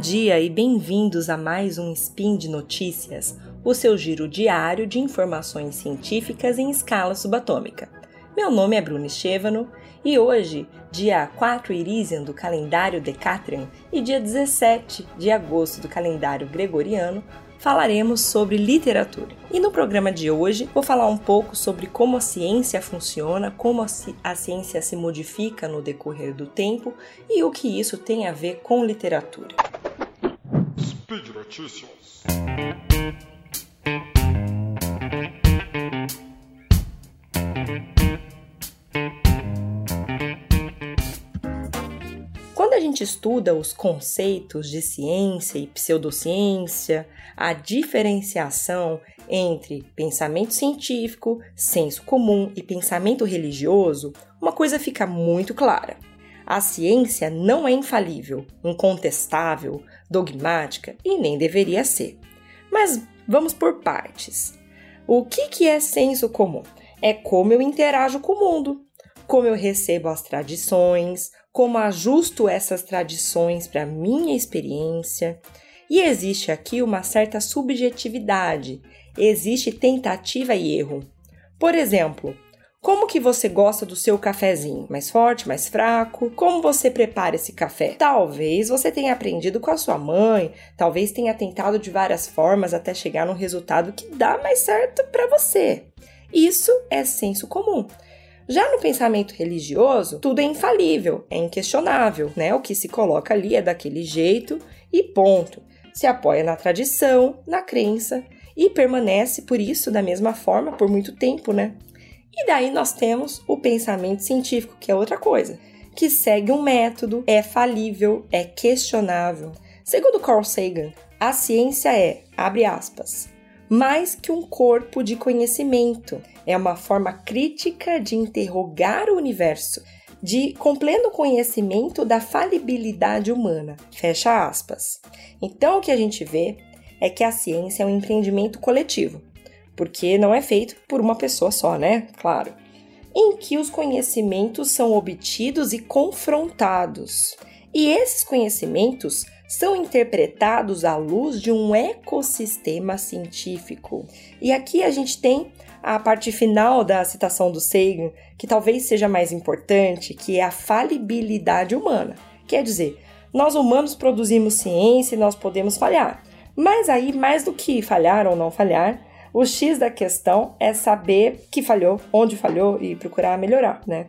dia e bem-vindos a mais um Spin de Notícias, o seu giro diário de informações científicas em escala subatômica. Meu nome é Bruno Estevano e hoje, dia 4 Irisian do calendário Decatrian e dia 17 de agosto do calendário Gregoriano, falaremos sobre literatura. E no programa de hoje vou falar um pouco sobre como a ciência funciona, como a ciência se modifica no decorrer do tempo e o que isso tem a ver com literatura. Notícias. Quando a gente estuda os conceitos de ciência e pseudociência, a diferenciação entre pensamento científico, senso comum e pensamento religioso, uma coisa fica muito clara. A ciência não é infalível, incontestável, dogmática e nem deveria ser. Mas vamos por partes. O que, que é senso comum? É como eu interajo com o mundo, como eu recebo as tradições, como ajusto essas tradições para minha experiência. E existe aqui uma certa subjetividade, existe tentativa e erro. Por exemplo, como que você gosta do seu cafezinho? Mais forte, mais fraco? Como você prepara esse café? Talvez você tenha aprendido com a sua mãe, talvez tenha tentado de várias formas até chegar num resultado que dá mais certo para você. Isso é senso comum. Já no pensamento religioso, tudo é infalível, é inquestionável, né? O que se coloca ali é daquele jeito e ponto. Se apoia na tradição, na crença e permanece por isso da mesma forma por muito tempo, né? E daí nós temos o pensamento científico, que é outra coisa, que segue um método, é falível, é questionável. Segundo Carl Sagan, a ciência é, abre aspas, mais que um corpo de conhecimento. É uma forma crítica de interrogar o universo, de com pleno conhecimento da falibilidade humana. Fecha aspas. Então o que a gente vê é que a ciência é um empreendimento coletivo, porque não é feito por uma pessoa só, né? Claro. Em que os conhecimentos são obtidos e confrontados. E esses conhecimentos são interpretados à luz de um ecossistema científico. E aqui a gente tem a parte final da citação do Sagan, que talvez seja mais importante, que é a falibilidade humana. Quer dizer, nós humanos produzimos ciência e nós podemos falhar. Mas aí, mais do que falhar ou não falhar, o X da questão é saber que falhou, onde falhou e procurar melhorar, né?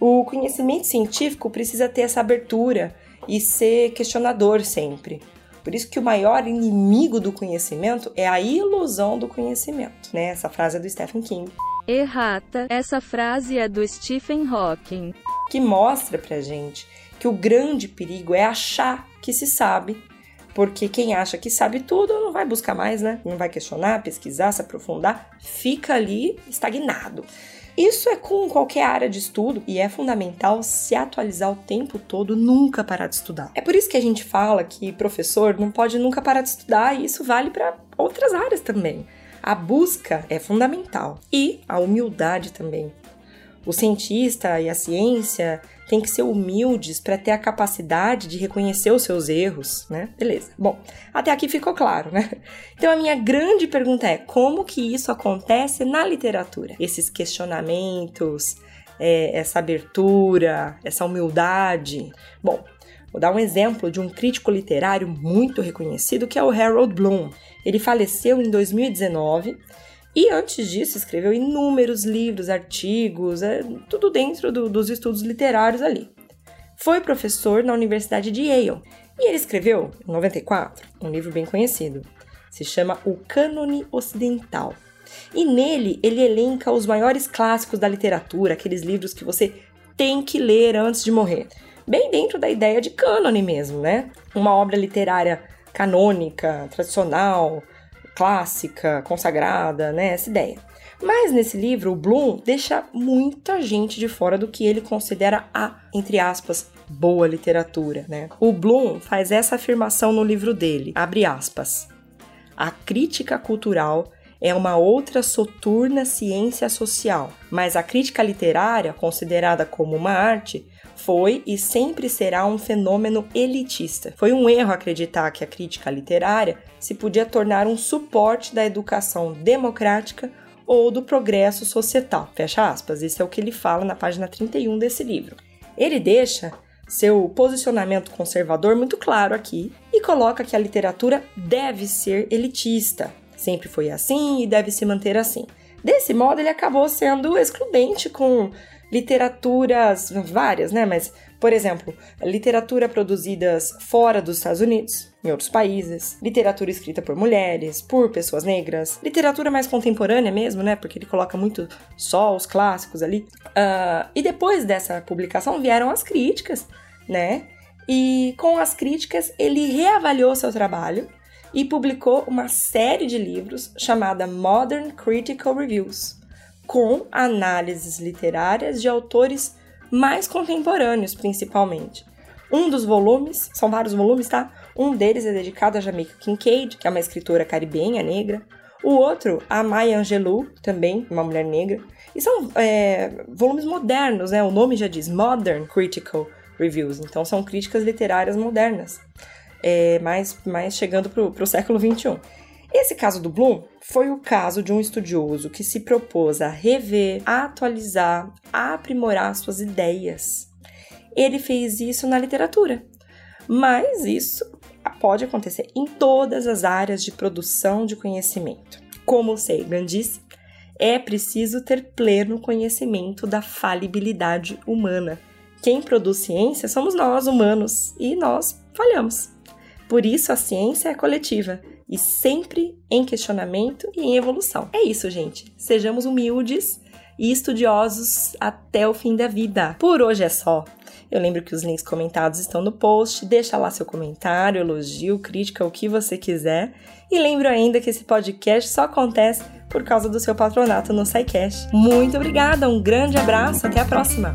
O conhecimento científico precisa ter essa abertura e ser questionador sempre. Por isso que o maior inimigo do conhecimento é a ilusão do conhecimento, né? Essa frase é do Stephen King. Errata, essa frase é do Stephen Hawking. Que mostra pra gente que o grande perigo é achar que se sabe, porque quem acha que sabe tudo não vai buscar mais, né? Não vai questionar, pesquisar, se aprofundar, fica ali estagnado. Isso é com qualquer área de estudo e é fundamental se atualizar o tempo todo, nunca parar de estudar. É por isso que a gente fala que professor não pode nunca parar de estudar e isso vale para outras áreas também. A busca é fundamental e a humildade também. O cientista e a ciência têm que ser humildes para ter a capacidade de reconhecer os seus erros, né? Beleza. Bom, até aqui ficou claro, né? Então a minha grande pergunta é como que isso acontece na literatura? Esses questionamentos, é, essa abertura, essa humildade. Bom, Vou dar um exemplo de um crítico literário muito reconhecido que é o Harold Bloom. Ele faleceu em 2019 e antes disso, escreveu inúmeros livros, artigos, é, tudo dentro do, dos estudos literários ali. Foi professor na Universidade de Yale e ele escreveu, em 94, um livro bem conhecido. Se chama O Cânone Ocidental. E nele ele elenca os maiores clássicos da literatura, aqueles livros que você tem que ler antes de morrer. Bem dentro da ideia de cânone mesmo, né? Uma obra literária canônica, tradicional, clássica, consagrada, né? Essa ideia. Mas nesse livro, o Bloom deixa muita gente de fora do que ele considera a, entre aspas, boa literatura, né? O Bloom faz essa afirmação no livro dele, abre aspas. A crítica cultural é uma outra soturna ciência social, mas a crítica literária, considerada como uma arte, foi e sempre será um fenômeno elitista. Foi um erro acreditar que a crítica literária se podia tornar um suporte da educação democrática ou do progresso societal. Fecha aspas. Isso é o que ele fala na página 31 desse livro. Ele deixa seu posicionamento conservador muito claro aqui e coloca que a literatura deve ser elitista. Sempre foi assim e deve se manter assim. Desse modo, ele acabou sendo excludente com literaturas várias, né? Mas, por exemplo, literatura produzidas fora dos Estados Unidos, em outros países, literatura escrita por mulheres, por pessoas negras, literatura mais contemporânea mesmo, né? Porque ele coloca muito só os clássicos ali. Uh, e depois dessa publicação vieram as críticas, né? E com as críticas ele reavaliou seu trabalho e publicou uma série de livros chamada Modern Critical Reviews com análises literárias de autores mais contemporâneos, principalmente. Um dos volumes, são vários volumes, tá? Um deles é dedicado a Jamaica Kincaid, que é uma escritora caribenha negra. O outro, a Maya Angelou, também uma mulher negra. E são é, volumes modernos, né? O nome já diz Modern Critical Reviews. Então são críticas literárias modernas, é, mais, mais chegando para o século XXI. Esse caso do Bloom foi o caso de um estudioso que se propôs a rever, a atualizar, a aprimorar suas ideias. Ele fez isso na literatura, mas isso pode acontecer em todas as áreas de produção de conhecimento. Como o Sagan disse, é preciso ter pleno conhecimento da falibilidade humana. Quem produz ciência somos nós, humanos, e nós falhamos. Por isso a ciência é coletiva e sempre em questionamento e em evolução. É isso, gente. Sejamos humildes e estudiosos até o fim da vida. Por hoje é só. Eu lembro que os links comentados estão no post. Deixa lá seu comentário, elogio, crítica, o que você quiser. E lembro ainda que esse podcast só acontece por causa do seu patronato no SciCash. Muito obrigada, um grande abraço, até a próxima!